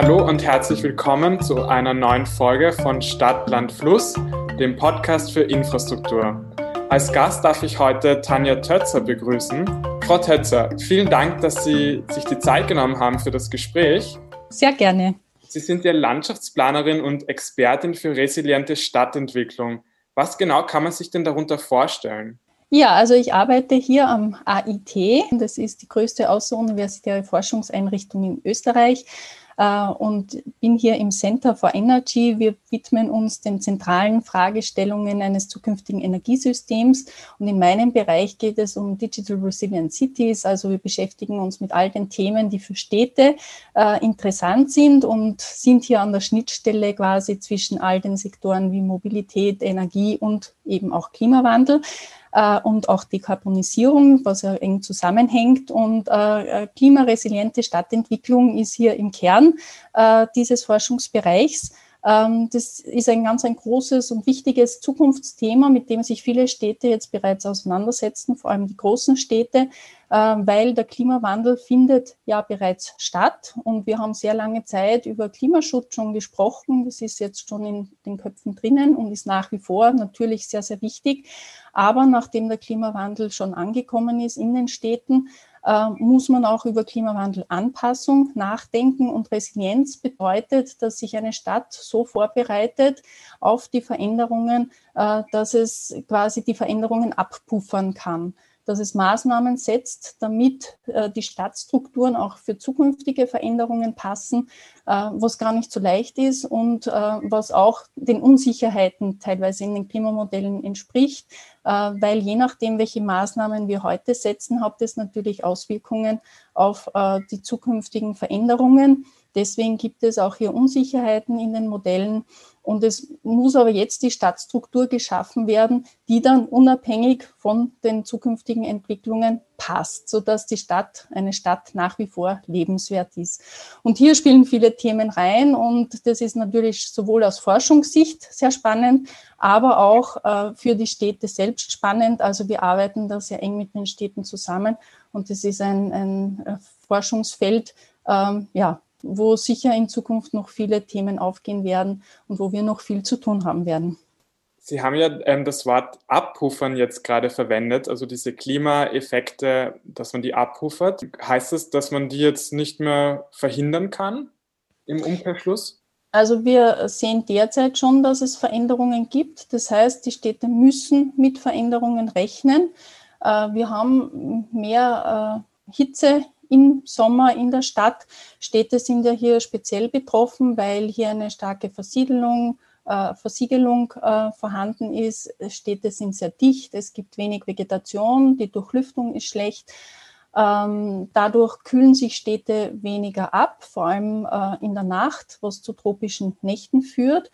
Hallo und herzlich willkommen zu einer neuen Folge von Stadt, Land, Fluss, dem Podcast für Infrastruktur. Als Gast darf ich heute Tanja Tötzer begrüßen. Frau Tötzer, vielen Dank, dass Sie sich die Zeit genommen haben für das Gespräch. Sehr gerne. Sie sind ja Landschaftsplanerin und Expertin für resiliente Stadtentwicklung. Was genau kann man sich denn darunter vorstellen? Ja, also ich arbeite hier am AIT. Das ist die größte außeruniversitäre Forschungseinrichtung in Österreich und bin hier im Center for Energy. Wir widmen uns den zentralen Fragestellungen eines zukünftigen Energiesystems. Und in meinem Bereich geht es um Digital Resilient Cities. Also wir beschäftigen uns mit all den Themen, die für Städte äh, interessant sind und sind hier an der Schnittstelle quasi zwischen all den Sektoren wie Mobilität, Energie und eben auch Klimawandel äh, und auch Dekarbonisierung, was ja eng zusammenhängt. Und äh, klimaresiliente Stadtentwicklung ist hier im Kern äh, dieses Forschungsbereichs. Ähm, das ist ein ganz ein großes und wichtiges Zukunftsthema, mit dem sich viele Städte jetzt bereits auseinandersetzen, vor allem die großen Städte, ähm, weil der Klimawandel findet ja bereits statt und wir haben sehr lange Zeit über Klimaschutz schon gesprochen. Das ist jetzt schon in den Köpfen drinnen und ist nach wie vor natürlich sehr, sehr wichtig. Aber nachdem der Klimawandel schon angekommen ist in den Städten, äh, muss man auch über Klimawandelanpassung nachdenken. Und Resilienz bedeutet, dass sich eine Stadt so vorbereitet auf die Veränderungen, äh, dass es quasi die Veränderungen abpuffern kann dass es Maßnahmen setzt, damit äh, die Stadtstrukturen auch für zukünftige Veränderungen passen, äh, was gar nicht so leicht ist und äh, was auch den Unsicherheiten teilweise in den Klimamodellen entspricht, äh, weil je nachdem, welche Maßnahmen wir heute setzen, hat es natürlich Auswirkungen auf äh, die zukünftigen Veränderungen. Deswegen gibt es auch hier Unsicherheiten in den Modellen. Und es muss aber jetzt die Stadtstruktur geschaffen werden, die dann unabhängig von den zukünftigen Entwicklungen passt, sodass die Stadt, eine Stadt nach wie vor lebenswert ist. Und hier spielen viele Themen rein und das ist natürlich sowohl aus Forschungssicht sehr spannend, aber auch äh, für die Städte selbst spannend. Also wir arbeiten da sehr eng mit den Städten zusammen und das ist ein, ein äh, Forschungsfeld, ähm, ja, wo sicher in Zukunft noch viele Themen aufgehen werden und wo wir noch viel zu tun haben werden. Sie haben ja ähm, das Wort abpuffern jetzt gerade verwendet, also diese Klimaeffekte, dass man die abpuffert. Heißt das, dass man die jetzt nicht mehr verhindern kann im Umkehrschluss? Also wir sehen derzeit schon, dass es Veränderungen gibt. Das heißt, die Städte müssen mit Veränderungen rechnen. Äh, wir haben mehr äh, Hitze im Sommer in der Stadt. Städte sind ja hier speziell betroffen, weil hier eine starke Versiedelung, äh, Versiegelung äh, vorhanden ist. Städte sind sehr dicht, es gibt wenig Vegetation, die Durchlüftung ist schlecht. Ähm, dadurch kühlen sich Städte weniger ab, vor allem äh, in der Nacht, was zu tropischen Nächten führt.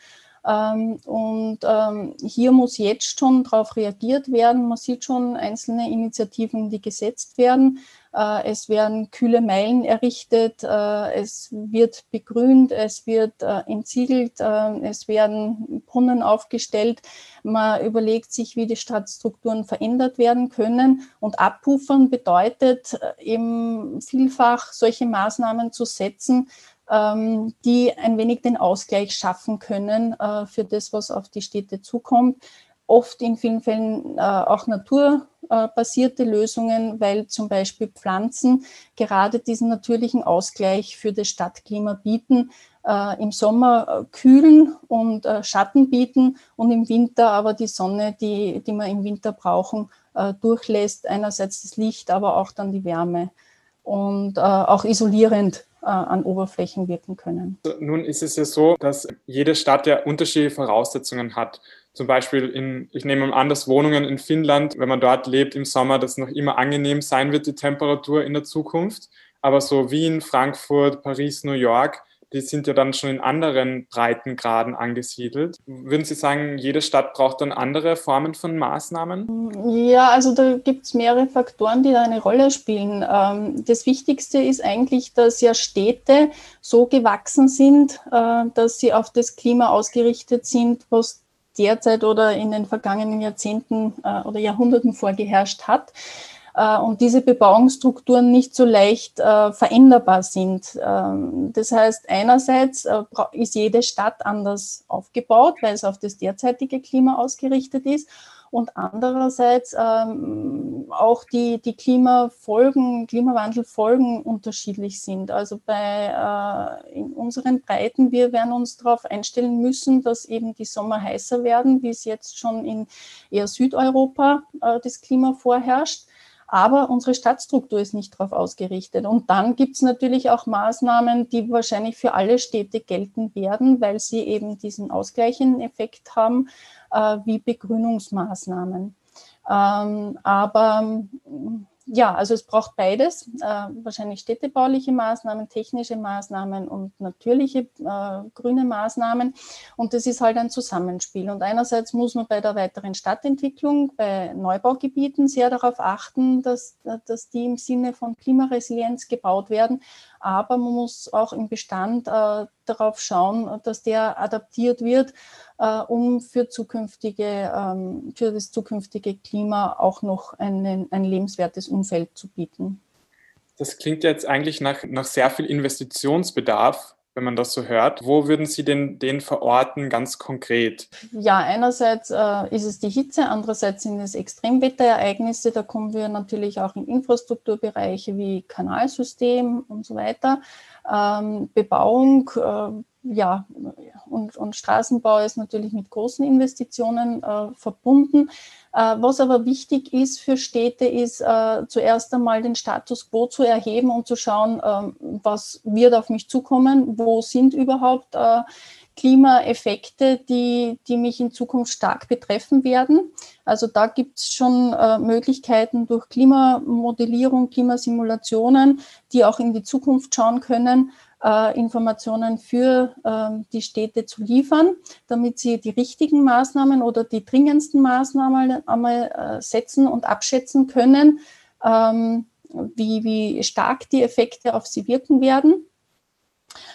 Ähm, und ähm, hier muss jetzt schon darauf reagiert werden. Man sieht schon einzelne Initiativen, die gesetzt werden. Äh, es werden kühle Meilen errichtet, äh, es wird begrünt, es wird äh, entsiegelt, es werden Brunnen aufgestellt. Man überlegt sich, wie die Stadtstrukturen verändert werden können. Und abpuffern bedeutet eben vielfach solche Maßnahmen zu setzen, ähm, die ein wenig den Ausgleich schaffen können für das, was auf die Städte zukommt oft in vielen Fällen äh, auch naturbasierte Lösungen, weil zum Beispiel Pflanzen gerade diesen natürlichen Ausgleich für das Stadtklima bieten, äh, im Sommer äh, kühlen und äh, Schatten bieten und im Winter aber die Sonne, die, die wir im Winter brauchen, äh, durchlässt. Einerseits das Licht, aber auch dann die Wärme und auch isolierend an Oberflächen wirken können. Nun ist es ja so, dass jede Stadt ja unterschiedliche Voraussetzungen hat. Zum Beispiel in, ich nehme an, dass Wohnungen in Finnland, wenn man dort lebt im Sommer, das noch immer angenehm sein wird, die Temperatur in der Zukunft. Aber so Wien, Frankfurt, Paris, New York, die sind ja dann schon in anderen Breitengraden angesiedelt. Würden Sie sagen, jede Stadt braucht dann andere Formen von Maßnahmen? Ja, also da gibt es mehrere Faktoren, die da eine Rolle spielen. Ähm, das Wichtigste ist eigentlich, dass ja Städte so gewachsen sind, äh, dass sie auf das Klima ausgerichtet sind, was derzeit oder in den vergangenen Jahrzehnten äh, oder Jahrhunderten vorgeherrscht hat. äh, und diese Bebauungsstrukturen nicht so leicht äh, veränderbar sind. Ähm, das heißt, einerseits äh, ist jede Stadt anders aufgebaut, weil es auf das derzeitige Klima ausgerichtet ist und andererseits ähm, auch die, die Klimafolgen, Klimawandelfolgen unterschiedlich sind. Also bei äh, in unseren Breiten, wir werden uns darauf einstellen müssen, dass eben die Sommer heißer werden, wie es jetzt schon in eher Südeuropa äh, das Klima vorherrscht. Aber unsere Stadtstruktur ist nicht darauf ausgerichtet. Und dann gibt es natürlich auch Maßnahmen, die wahrscheinlich für alle Städte gelten werden, weil sie eben diesen ausgleichenden Effekt haben, äh, wie Begrünungsmaßnahmen. Ähm, aber ja, also es braucht beides, äh, wahrscheinlich städtebauliche Maßnahmen, technische Maßnahmen und natürliche äh, grüne Maßnahmen. Und das ist halt ein Zusammenspiel. Und einerseits muss man bei der weiteren Stadtentwicklung, bei Neubaugebieten sehr darauf achten, dass, dass die im Sinne von Klimaresilienz gebaut werden. Aber man muss auch im Bestand äh, darauf schauen, dass der adaptiert wird äh, um für, zukünftige, ähm, für das zukünftige Klima auch noch einen, ein lebenswertes Umfeld zu bieten. Das klingt jetzt eigentlich nach, nach sehr viel Investitionsbedarf wenn man das so hört. Wo würden Sie denn den verorten, ganz konkret? Ja, einerseits äh, ist es die Hitze, andererseits sind es Extremwetterereignisse. Da kommen wir natürlich auch in Infrastrukturbereiche wie Kanalsystem und so weiter. Ähm, Bebauung, äh, ja, und, und Straßenbau ist natürlich mit großen Investitionen äh, verbunden. Äh, was aber wichtig ist für Städte, ist äh, zuerst einmal den Status quo zu erheben und zu schauen, ähm, was wird auf mich zukommen, wo sind überhaupt äh, Klimaeffekte, die, die mich in Zukunft stark betreffen werden. Also da gibt es schon äh, Möglichkeiten durch Klimamodellierung, Klimasimulationen, die auch in die Zukunft schauen können, äh, Informationen für äh, die Städte zu liefern, damit sie die richtigen Maßnahmen oder die dringendsten Maßnahmen einmal äh, setzen und abschätzen können, ähm, wie, wie stark die Effekte auf sie wirken werden.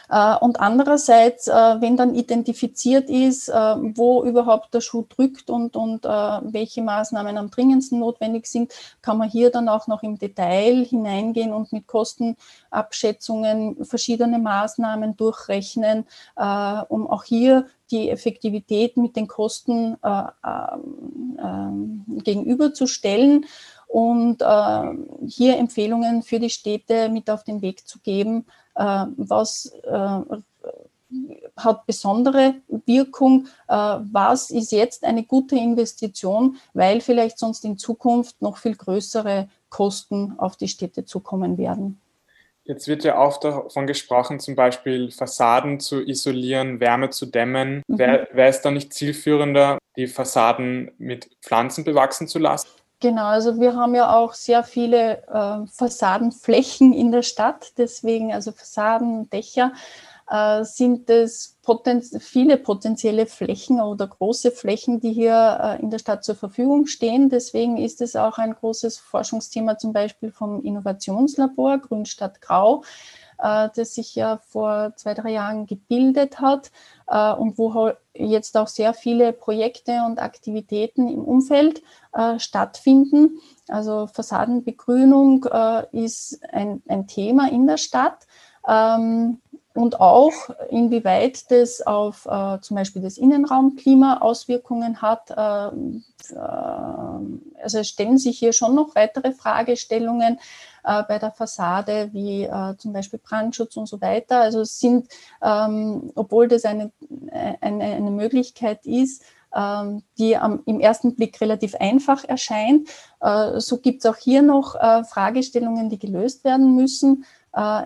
Äh, und andererseits, äh, wenn dann identifiziert ist, äh, wo überhaupt der Schuh drückt und, und welche Maßnahmen am dringendsten notwendig sind, kann man hier dann auch noch im Detail hineingehen und mit Kostenabschätzungen verschiedene Maßnahmen durchrechnen, um auch hier die Effektivität mit den Kosten ähm, gegenüberzustellen und hier Empfehlungen für die Städte mit auf den Weg zu geben, was äh, hat besondere Wirkung, äh, was ist jetzt eine gute Investition, weil vielleicht sonst in Zukunft noch viel größere Kosten auf die Städte zukommen werden. Jetzt wird ja auch davon gesprochen, zum Beispiel Fassaden zu isolieren, Wärme zu dämmen. Mhm. Wäre wär es dann nicht zielführender, die Fassaden mit Pflanzen bewachsen zu lassen? Genau, also wir haben ja auch sehr viele äh, Fassadenflächen in der Stadt, deswegen also Fassaden, Dächer äh, sind es poten viele potenzielle Flächen oder große Flächen, die hier äh, in der Stadt zur Verfügung stehen. Deswegen ist es auch ein großes Forschungsthema zum Beispiel vom Innovationslabor Grünstadt Grau, äh, das sich ja vor zwei, drei Jahren gebildet hat äh, und wo jetzt auch sehr viele Projekte und Aktivitäten im Umfeld äh, stattfinden. Also Fassadenbegrünung ist ein, ein Thema in der Stadt. Ähm, und auch inwieweit das auf äh, zum Beispiel das Innenraumklima Auswirkungen hat. Äh, äh, also es stellen sich hier schon noch weitere Fragestellungen äh, bei der Fassade, wie äh, zum Beispiel Brandschutz und so weiter. Also es sind, ähm, obwohl das eine, eine, eine Möglichkeit ist, ähm, die am, im ersten Blick relativ einfach erscheint, äh, so gibt es auch hier noch Fragestellungen, die gelöst werden müssen.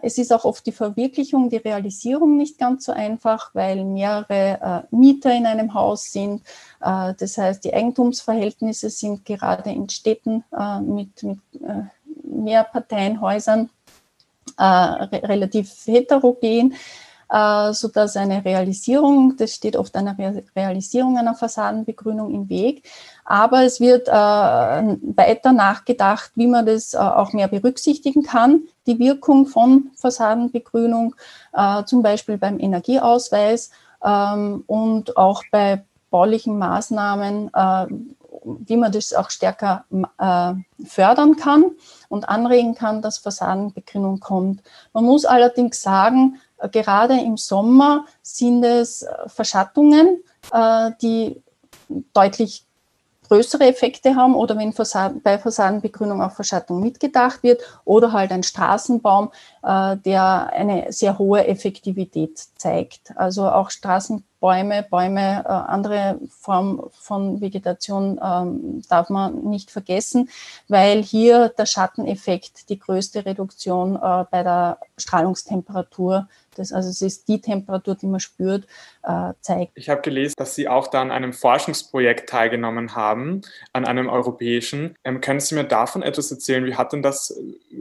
Es ist auch oft die Verwirklichung, die Realisierung nicht ganz so einfach, weil mehrere Mieter in einem Haus sind. Das heißt, die Eigentumsverhältnisse sind gerade in Städten mit, mit Mehrparteienhäusern äh, re relativ heterogen, äh, sodass eine Realisierung, das steht oft einer Re Realisierung einer Fassadenbegrünung im Weg. Aber es wird äh, weiter nachgedacht, wie man das äh, auch mehr berücksichtigen kann, die Wirkung von Fassadenbegrünung, äh, zum Beispiel beim Energieausweis ähm, und auch bei baulichen Maßnahmen, äh, wie man das auch stärker äh, fördern kann und anregen kann, dass Fassadenbegrünung kommt. Man muss allerdings sagen, äh, gerade im Sommer sind es Verschattungen, die deutlich größere Effekte haben oder wenn Fassaden, bei Fassadenbegrünung auch Verschattung mitgedacht wird oder halt ein Straßenbaum, äh, der eine sehr hohe Effektivität zeigt. Also auch Straßenbäume, Bäume, äh, andere Form von Vegetation ähm, darf man nicht vergessen, weil hier der Schatteneffekt die größte Reduktion äh, bei der Strahlungstemperatur das, also es ist die Temperatur, die man spürt, äh, zeigt. Ich habe gelesen, dass Sie auch da an einem Forschungsprojekt teilgenommen haben, an einem europäischen. Ähm, können Sie mir davon etwas erzählen? Wie hat denn das,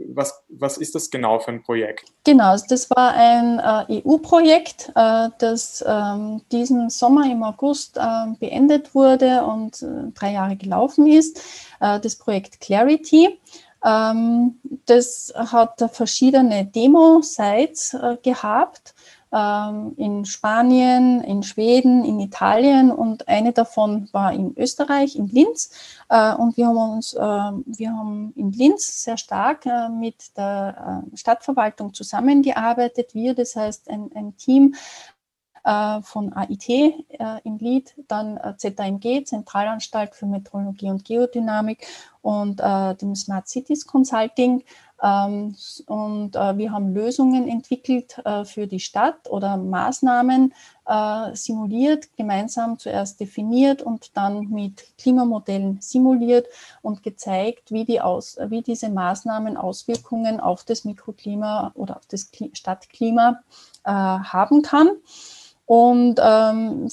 was, was ist das genau für ein Projekt? Genau, also das war ein äh, EU-Projekt, äh, das ähm, diesen Sommer im August ähm, beendet wurde und äh, drei Jahre gelaufen ist. Äh, das Projekt Clarity. Ähm, das hat verschiedene Demo-Sites äh, gehabt ähm, in Spanien, in Schweden, in Italien und eine davon war in Österreich, in Linz. Äh, und wir haben uns, äh, wir haben in Linz sehr stark äh, mit der Stadtverwaltung zusammengearbeitet. Wir, das heißt ein, ein Team äh, von AIT äh, im Lead, dann äh, ZAMG, Zentralanstalt für Meteorologie und Geodynamik und dem Smart Cities Consulting. Ähm, und wir haben Lösungen entwickelt für die Stadt oder Maßnahmen simuliert, gemeinsam zuerst definiert und dann mit Klimamodellen simuliert und gezeigt, wie, die aus, wie diese Maßnahmen Auswirkungen auf das Mikroklima oder auf das Stadtklima haben kann. Und ähm,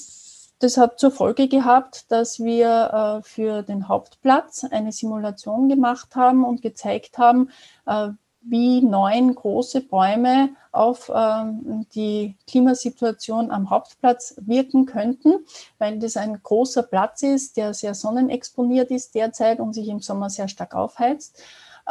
das hat zur Folge gehabt, dass wir äh, für den Hauptplatz eine Simulation gemacht haben und gezeigt haben, äh, wie neun große Bäume auf ähm, die Klimasituation am Hauptplatz wirken könnten, weil das ein großer Platz ist, der sehr sonnenexponiert ist derzeit und sich im Sommer sehr stark aufheizt.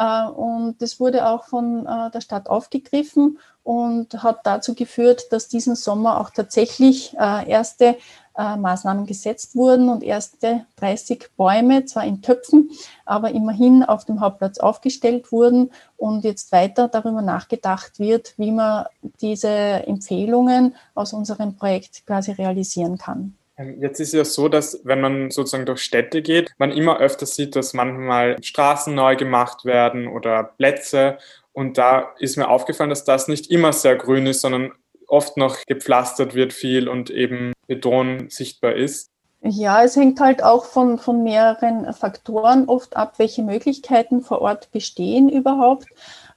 Äh, und das wurde auch von äh, der Stadt aufgegriffen und hat dazu geführt, dass diesen Sommer auch tatsächlich äh, erste Maßnahmen gesetzt wurden und erste 30 Bäume, zwar in Töpfen, aber immerhin auf dem Hauptplatz aufgestellt wurden und jetzt weiter darüber nachgedacht wird, wie man diese Empfehlungen aus unserem Projekt quasi realisieren kann. Ähm, jetzt ist ja so, dass wenn man sozusagen durch Städte geht, man immer öfter sieht, dass manchmal Straßen neu gemacht werden oder Plätze. Und da ist mir aufgefallen, dass das nicht immer sehr grün ist, sondern oft noch gepflastert wird viel und eben Beton sichtbar ist. Ja, es hängt halt auch von, von mehreren Faktoren oft ab, welche Möglichkeiten vor Ort bestehen überhaupt.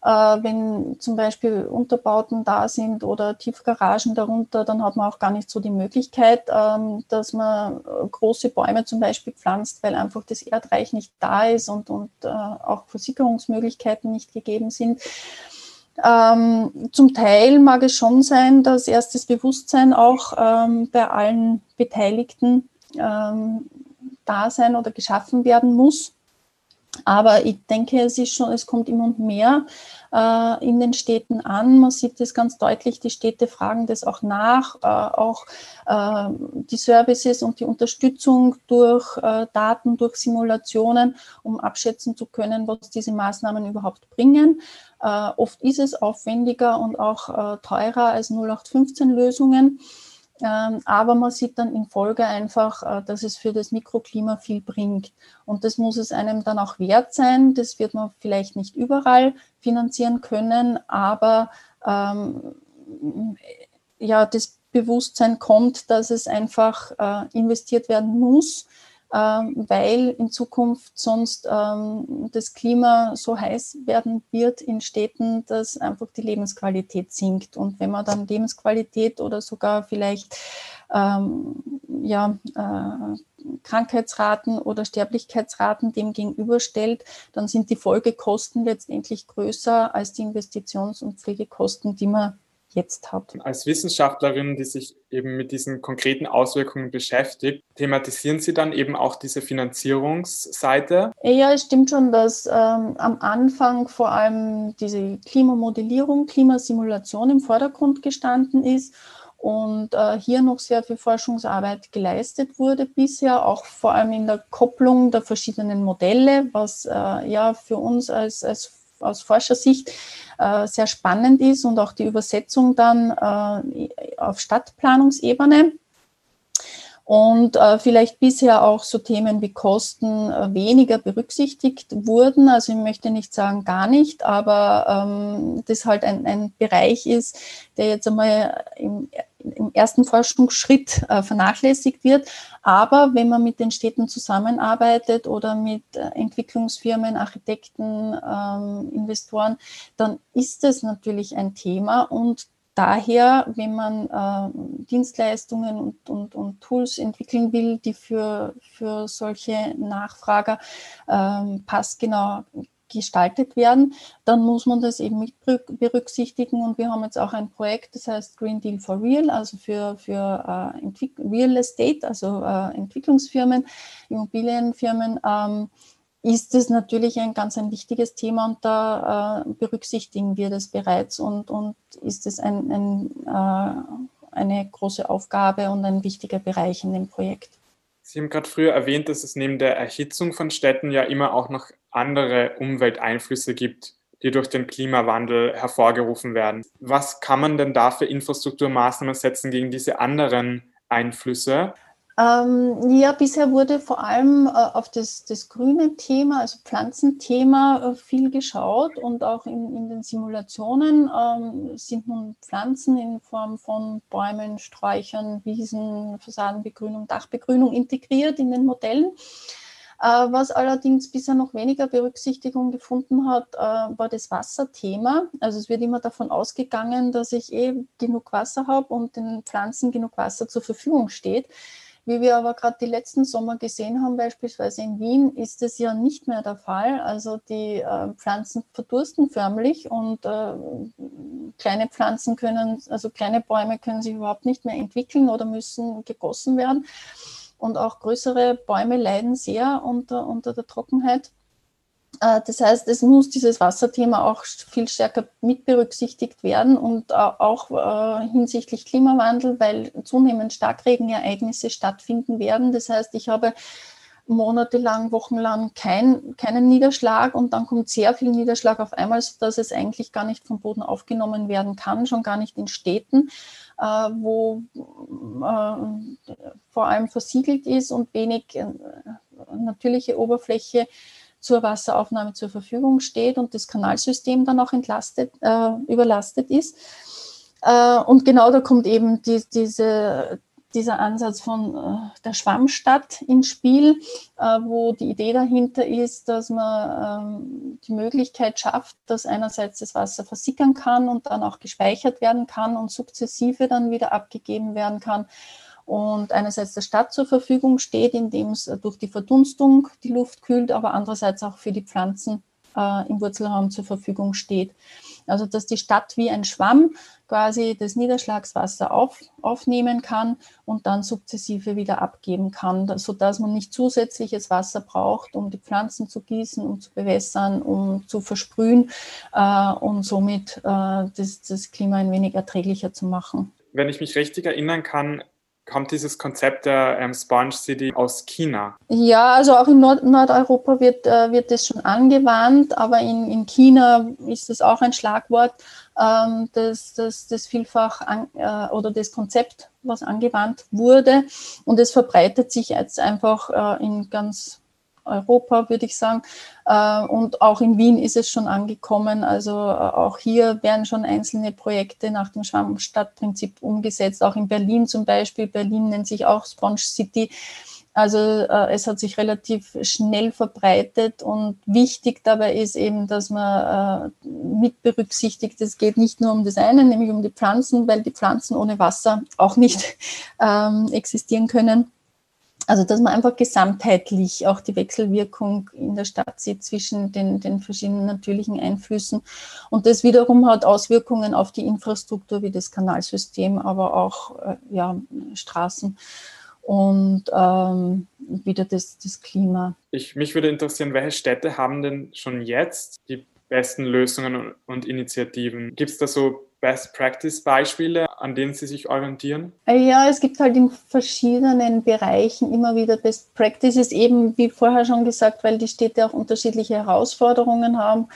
Äh, wenn zum Beispiel Unterbauten da sind oder Tiefgaragen darunter, dann hat man auch gar nicht so die Möglichkeit, ähm, dass man äh, große Bäume zum Beispiel pflanzt, weil einfach das Erdreich nicht da ist und, und äh, auch Versickerungsmöglichkeiten nicht gegeben sind. Ähm, zum Teil mag es schon sein, dass erst das Bewusstsein auch ähm, bei allen Beteiligten ähm, da sein oder geschaffen werden muss. Aber ich denke, es ist schon, es kommt immer mehr äh, in den Städten an. Man sieht das ganz deutlich. Die Städte fragen das auch nach. Äh, auch äh, die Services und die Unterstützung durch äh, Daten, durch Simulationen, um abschätzen zu können, was diese Maßnahmen überhaupt bringen. Äh, oft ist es aufwendiger und auch äh, teurer als 0815-Lösungen. Ähm, aber man sieht dann in Folge einfach, äh, dass es für das Mikroklima viel bringt. Und das muss es einem dann auch wert sein. Das wird man vielleicht nicht überall finanzieren können, aber ähm, ja, das Bewusstsein kommt, dass es einfach äh, investiert werden muss weil in Zukunft sonst ähm, das Klima so heiß werden wird in Städten, dass einfach die Lebensqualität sinkt. Und wenn man dann Lebensqualität oder sogar vielleicht ähm, ja, äh, Krankheitsraten oder Sterblichkeitsraten dem gegenüberstellt, dann sind die Folgekosten letztendlich größer als die Investitions- und Pflegekosten, die man jetzt hat. Als Wissenschaftlerin, die sich eben mit diesen konkreten Auswirkungen beschäftigt, thematisieren Sie dann eben auch diese Finanzierungsseite? Ja, es stimmt schon, dass ähm, am Anfang vor allem diese Klimamodellierung, Klimasimulation im Vordergrund gestanden ist und äh, hier noch sehr viel Forschungsarbeit geleistet wurde bisher, auch vor allem in der Kopplung der verschiedenen Modelle, was äh, ja für uns als, als aus Forschersicht äh, sehr spannend ist und auch die Übersetzung dann äh, auf Stadtplanungsebene und äh, vielleicht bisher auch so Themen wie Kosten äh, weniger berücksichtigt wurden. Also ich möchte nicht sagen gar nicht, aber ähm, das halt ein, ein Bereich ist, der jetzt einmal im, im ersten Forschungsschritt äh, vernachlässigt wird. Aber wenn man mit den Städten zusammenarbeitet oder mit äh, Entwicklungsfirmen, Architekten, ähm, Investoren, dann ist es natürlich ein Thema und daher, wenn man äh, Dienstleistungen und, und, und, Tools entwickeln will, die für, für solche Nachfrager ähm, passgenau gestaltet werden, dann muss man das eben mit berücksichtigen. Und wir haben jetzt auch ein Projekt, das heißt Green Deal for Real, also für, für äh, Real Estate, also äh, Entwicklungsfirmen, Immobilienfirmen. Ähm, ist es natürlich ein ganz ein wichtiges Thema und da äh, berücksichtigen wir das bereits und, und ist es ein, ein, äh, eine große Aufgabe und ein wichtiger Bereich in dem Projekt. Sie haben gerade früher erwähnt, dass es neben der Erhitzung von Städten ja immer auch noch andere Umwelteinflüsse gibt, die durch den Klimawandel hervorgerufen werden. Was kann man denn da für Infrastrukturmaßnahmen setzen gegen diese anderen Einflüsse? Ähm, ja, bisher wurde vor allem äh, auf das, das grüne Thema, also Pflanzenthema, äh, viel geschaut und auch in, in den Simulationen ähm, sind nun Pflanzen in Form von Bäumen, Sträuchern, Wiesen, Fassadenbegrünung, Dachbegrünung integriert in den Modellen. Äh, was allerdings bisher noch weniger Berücksichtigung gefunden hat, äh, war das Wasserthema. Also es wird immer davon ausgegangen, dass ich eh genug Wasser habe und den Pflanzen genug Wasser zur Verfügung steht. Wie wir aber gerade die letzten Sommer gesehen haben, beispielsweise in Wien, ist es ja nicht mehr der Fall. Also die äh, Pflanzen verdursten förmlich und äh, kleine Pflanzen können, also kleine Bäume können sich überhaupt nicht mehr entwickeln oder müssen gegossen werden. Und auch größere Bäume leiden sehr unter, unter der Trockenheit. Äh, das heißt, es muss dieses Wasserthema auch viel stärker mit berücksichtigt werden und auch äh, hinsichtlich Klimawandel, weil zunehmend Starkregenereignisse stattfinden werden. Das heißt, ich habe monatelang, wochenlang kein, keinen Niederschlag und dann kommt sehr viel Niederschlag auf einmal, sodass es eigentlich gar nicht vom Boden aufgenommen werden kann, schon gar nicht in Städten, wo vor allem versiegelt ist und wenig natürliche Oberfläche zur Wasseraufnahme zur Verfügung steht und das Kanalsystem dann auch entlastet, äh, überlastet ist. Äh, und genau da kommt eben die, diese, dieser Ansatz von äh, der Schwammstadt ins Spiel, äh, wo die Idee dahinter ist, dass man ähm, die Möglichkeit schafft, dass einerseits das Wasser versickern kann und dann auch gespeichert werden kann und sukzessive dann wieder abgegeben werden kann und einerseits der Stadt zur Verfügung steht, indem es durch die Verdunstung die Luft kühlt, aber andererseits auch für die Pflanzen äh, im Wurzelraum zur Verfügung steht. Also dass die Stadt wie ein Schwamm quasi das Niederschlagswasser auf, aufnehmen kann und dann sukzessive wieder abgeben kann, sodass man nicht zusätzliches Wasser braucht, um die Pflanzen zu gießen, um zu bewässern, um zu versprühen äh, und somit äh, das, das Klima ein wenig erträglicher zu machen. Wenn ich mich richtig erinnern kann, kommt dieses Konzept der ähm, Sponge City aus China? Ja, also auch in Nord Nordeuropa wird, äh, wird das schon angewandt, aber in, in China ist das auch ein Schlagwort, ähm, das, das, das vielfach an, äh, oder das Konzept, was angewandt wurde. Und es verbreitet sich jetzt einfach äh, in ganz Europa, würde ich sagen. Äh, und auch in Wien ist es schon angekommen. Also äh, auch hier werden schon einzelne Projekte nach dem Schwammstadtprinzip umgesetzt. Auch in Berlin zum Beispiel. Berlin nennt sich auch Sponge City. Also äh, es hat sich relativ schnell verbreitet und wichtig dabei ist eben, dass man mit berücksichtigt, es geht nicht nur um das eine, nämlich um die Pflanzen, weil die Pflanzen ohne Wasser auch nicht ähm, existieren können. Also, dass man einfach gesamtheitlich auch die Wechselwirkung in der Stadt sieht zwischen den, den verschiedenen natürlichen Einflüssen. Und das wiederum hat Auswirkungen auf die Infrastruktur wie das Kanalsystem, aber auch äh, ja, Straßen und ähm, wieder das, das Klima. Ich, mich würde interessieren, welche Städte haben denn schon jetzt die besten Lösungen und Initiativen? Gibt es da so Best-Practice-Beispiele, an denen Sie sich orientieren? Ja, es gibt halt in verschiedenen Bereichen immer wieder Best Practices, eben wie vorher schon gesagt, weil die Städte auch unterschiedliche Herausforderungen haben.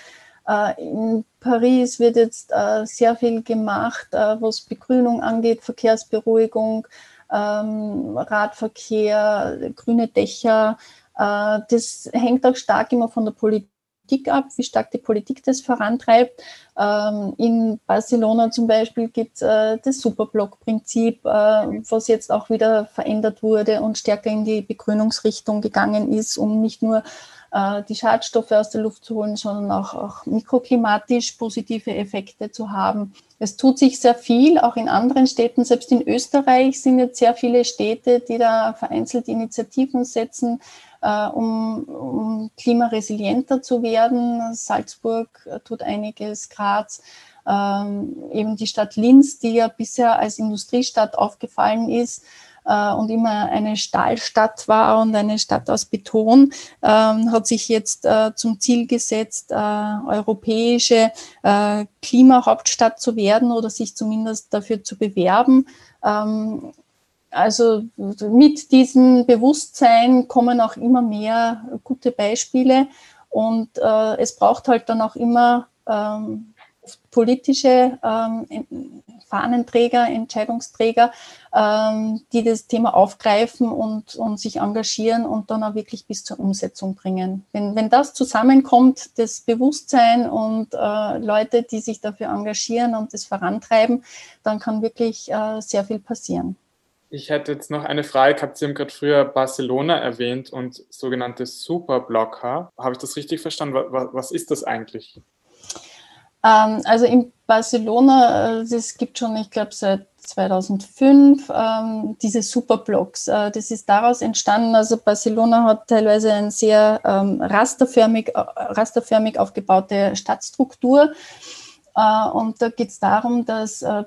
Äh, in Paris wird jetzt äh, sehr viel gemacht, äh, was Begrünung angeht, Verkehrsberuhigung, ähm, Radverkehr, grüne Dächer. Das hängt auch stark immer von der Politik Politik ab, wie stark die Politik das vorantreibt. Ähm, in Barcelona zum Beispiel gibt es äh, das Superblock-Prinzip, äh, was jetzt auch wieder verändert wurde und stärker in die Begrünungsrichtung gegangen ist, um nicht nur äh, die Schadstoffe aus der Luft zu holen, sondern auch, auch mikroklimatisch positive Effekte zu haben. Es tut sich sehr viel, auch in anderen Städten. Selbst in Österreich sind jetzt sehr viele Städte, die da vereinzelt Initiativen setzen, um, um klimaresilienter zu werden. Salzburg äh, tut einiges, Graz. Ähm, eben die Stadt Linz, die ja bisher als Industriestadt aufgefallen ist, äh, und immer eine Stahlstadt war und eine Stadt aus Beton, ähm, hat sich jetzt äh, zum Ziel gesetzt, äh, europäische äh, Klimahauptstadt zu werden oder sich zumindest dafür zu bewerben. Ähm, also mit diesem Bewusstsein kommen auch immer mehr gute Beispiele und äh, es braucht halt dann auch immer ähm, politische ähm, Fahnenträger, Entscheidungsträger, ähm, die das Thema aufgreifen und, und sich engagieren und dann auch wirklich bis zur Umsetzung bringen. Wenn, wenn das zusammenkommt, das Bewusstsein und äh, Leute, die sich dafür engagieren und das vorantreiben, dann kann wirklich äh, sehr viel passieren. Ich hätte jetzt noch eine Frage gehabt. Sie haben gerade früher Barcelona erwähnt und sogenannte Superblocker. Habe ich das richtig verstanden? Was, ist das eigentlich? Ähm, also in Barcelona, es äh, gibt schon, ich glaube, seit 2005 ähm, diese Superblocks. Äh, das ist daraus entstanden. Also Barcelona hat teilweise eine sehr ähm, rasterförmig, äh, rasterförmig aufgebaute Stadtstruktur. Äh, und da geht es darum, dass äh,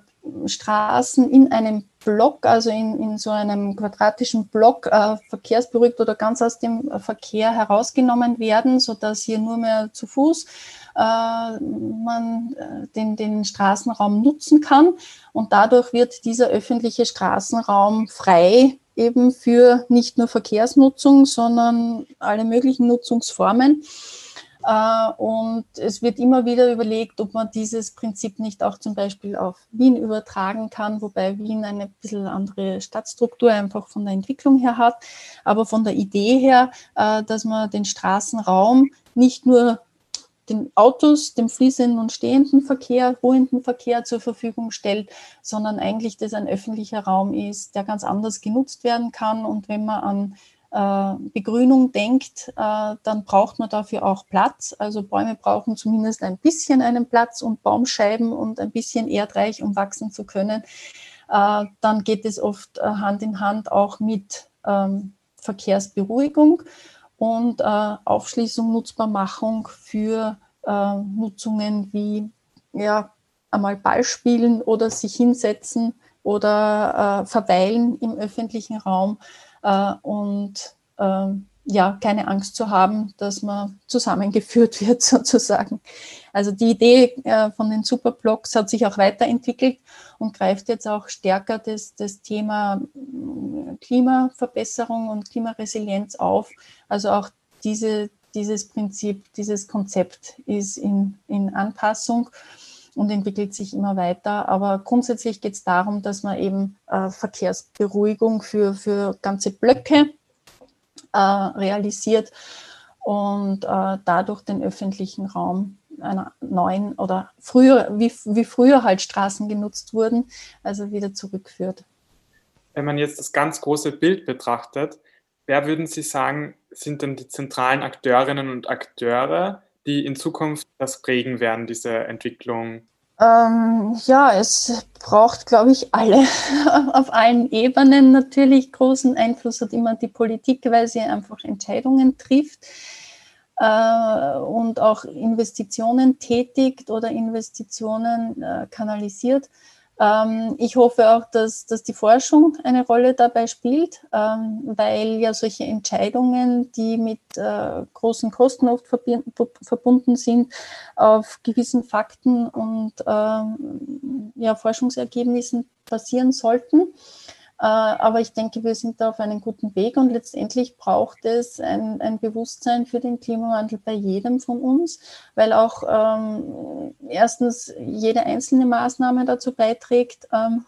Straßen in einem Block, also in, in so einem quadratischen Block, äh, verkehrsberuhigt oder ganz aus dem Verkehr herausgenommen werden, sodass hier nur mehr zu Fuß äh, man äh, den, den Straßenraum nutzen kann. Und dadurch wird dieser öffentliche Straßenraum frei eben für nicht nur Verkehrsnutzung, sondern alle möglichen Nutzungsformen. Äh, und es wird immer wieder überlegt, ob man dieses Prinzip nicht auch zum Beispiel auf Wien übertragen kann, wobei Wien eine bisschen andere Stadtstruktur einfach von der Entwicklung her hat, aber von der Idee her, äh, dass man den Straßenraum nicht nur den Autos, dem fließenden und stehenden Verkehr, ruhenden Verkehr zur Verfügung stellt, sondern eigentlich das ein öffentlicher Raum ist, der ganz anders genutzt werden kann. Und wenn man an Begrünung denkt, äh, dann braucht man dafür auch Platz. Also Bäume brauchen zumindest ein bisschen einen Platz und Baumscheiben und ein bisschen erdreich, um wachsen zu können. Äh, dann geht es oft Hand in Hand auch mit ähm, Verkehrsberuhigung und Aufschließung, Nutzbarmachung für Nutzungen wie ja, einmal Ball spielen oder sich hinsetzen oder verweilen im öffentlichen Raum äh, und ähm, ja, keine Angst zu haben, dass man zusammengeführt wird sozusagen. Also die Idee äh, von den Superblocks hat sich auch weiterentwickelt und greift jetzt auch stärker das, das Thema äh, Klimaverbesserung und Klimaresilienz auf. Also auch diese, dieses Prinzip, dieses Konzept ist in, in Anpassung und entwickelt sich immer weiter. Aber grundsätzlich geht es darum, dass man eben äh, Verkehrsberuhigung für, für ganze Blöcke äh, realisiert und äh, dadurch den öffentlichen Raum einer neuen oder früher, wie, wie früher halt Straßen genutzt wurden, also wieder zurückführt. Wenn man jetzt das ganz große Bild betrachtet, wer würden Sie sagen, sind denn die zentralen Akteurinnen und Akteure, die in Zukunft das prägen werden, diese Entwicklung? Ähm, ja, es braucht, glaube ich, alle auf allen Ebenen natürlich. Großen Einfluss hat immer die Politik, weil sie einfach Entscheidungen trifft äh, und auch Investitionen tätigt oder Investitionen äh, kanalisiert. Ähm, ich hoffe auch, dass, dass die Forschung eine Rolle dabei spielt, ähm, weil ja solche Entscheidungen, die mit äh, großen Kosten oft verbunden sind, auf gewissen Fakten und ähm, ja, Forschungsergebnissen basieren sollten. Äh, aber ich denke, wir sind da auf einem guten Weg und letztendlich braucht es ein, ein Bewusstsein für den Klimawandel bei jedem von uns, weil auch ähm, erstens jede einzelne Maßnahme dazu beiträgt, ähm,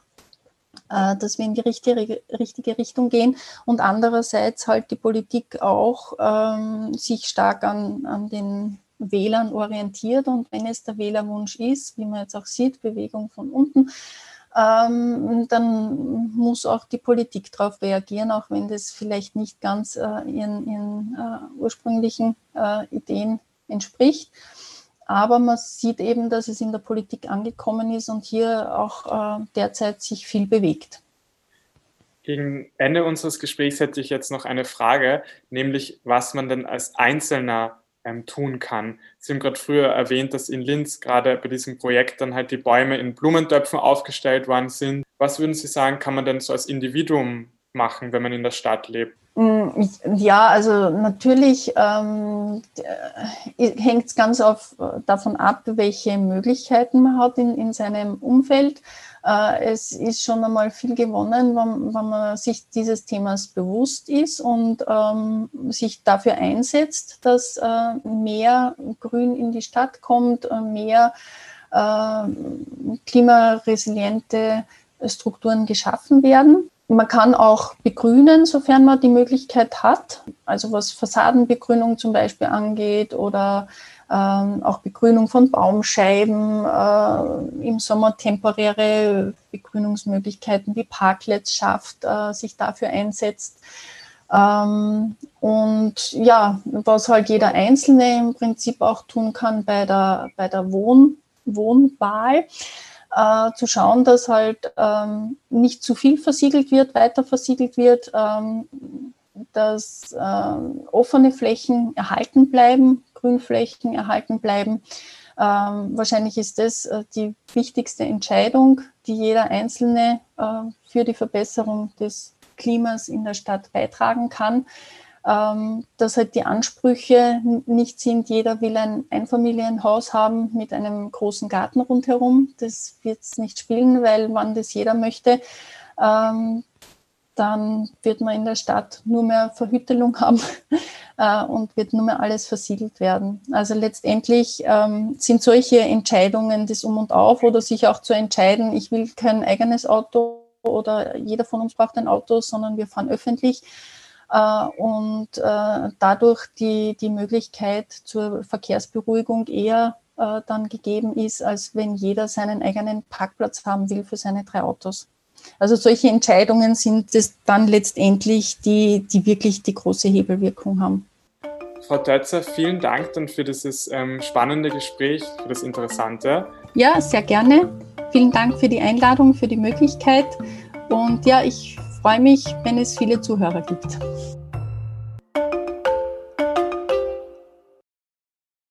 äh, dass wir in die richtige, richtige Richtung gehen und andererseits halt die Politik auch ähm, sich stark an, an den Wählern orientiert und wenn es der Wählerwunsch ist, wie man jetzt auch sieht, Bewegung von unten, ähm, dann muss auch die Politik darauf reagieren, auch wenn das vielleicht nicht ganz äh, ihren, ihren äh, ursprünglichen äh, Ideen entspricht. Aber man sieht eben, dass es in der Politik angekommen ist und hier auch äh, derzeit sich viel bewegt. Gegen Ende unseres Gesprächs hätte ich jetzt noch eine Frage, nämlich was man denn als Einzelner ähm, tun kann. Sie haben gerade früher erwähnt, dass in Linz gerade bei diesem Projekt dann halt die Bäume in Blumentöpfen aufgestellt worden sind. Was würden Sie sagen, kann man denn so als Individuum machen, wenn man in der Stadt lebt? Mm, ja, also natürlich ähm, äh, hängt es ganz auf, äh, davon ab, welche Möglichkeiten man hat in, in seinem Umfeld. Äh, es ist schon einmal viel gewonnen, wenn, wenn man sich dieses Themas bewusst ist und ähm, sich dafür einsetzt, dass äh, mehr Grün in die Stadt kommt, äh, mehr äh, klimaresiliente Strukturen geschaffen werden. Man kann auch begrünen, sofern man die Möglichkeit hat, also was Fassadenbegrünung zum Beispiel angeht oder ähm, auch Begrünung von Baumscheiben, äh, im Sommer temporäre Begrünungsmöglichkeiten wie Parklets schafft, äh, sich dafür einsetzt. Ähm, und ja, was halt jeder Einzelne im Prinzip auch tun kann bei der, bei der Wohn, Wohnwahl, äh, zu schauen, dass halt ähm, nicht zu viel versiegelt wird, weiter versiegelt wird, ähm, dass äh, offene Flächen erhalten bleiben, Grünflächen erhalten bleiben. Ähm, wahrscheinlich ist das äh, die wichtigste Entscheidung, die jeder Einzelne äh, für die Verbesserung des Klimas in der Stadt beitragen kann. Ähm, dass halt die Ansprüche nicht sind, jeder will ein Einfamilienhaus haben mit einem großen Garten rundherum. Das wird es nicht spielen, weil man das jeder möchte. Ähm, dann wird man in der Stadt nur mehr Verhüttelung haben äh, und wird nur mehr alles versiegelt werden. Also letztendlich ähm, sind solche Entscheidungen das Um und Auf oder sich auch zu entscheiden, ich will kein eigenes Auto oder jeder von uns braucht ein Auto, sondern wir fahren öffentlich äh, und äh, dadurch die, die Möglichkeit zur Verkehrsberuhigung eher äh, dann gegeben ist, als wenn jeder seinen eigenen Parkplatz haben will für seine drei Autos. Also solche Entscheidungen sind es dann letztendlich, die, die wirklich die große Hebelwirkung haben. Frau Tötzer, vielen Dank dann für dieses ähm, spannende Gespräch, für das Interessante. Ja, sehr gerne. Vielen Dank für die Einladung, für die Möglichkeit. Und ja, ich freue mich, wenn es viele Zuhörer gibt.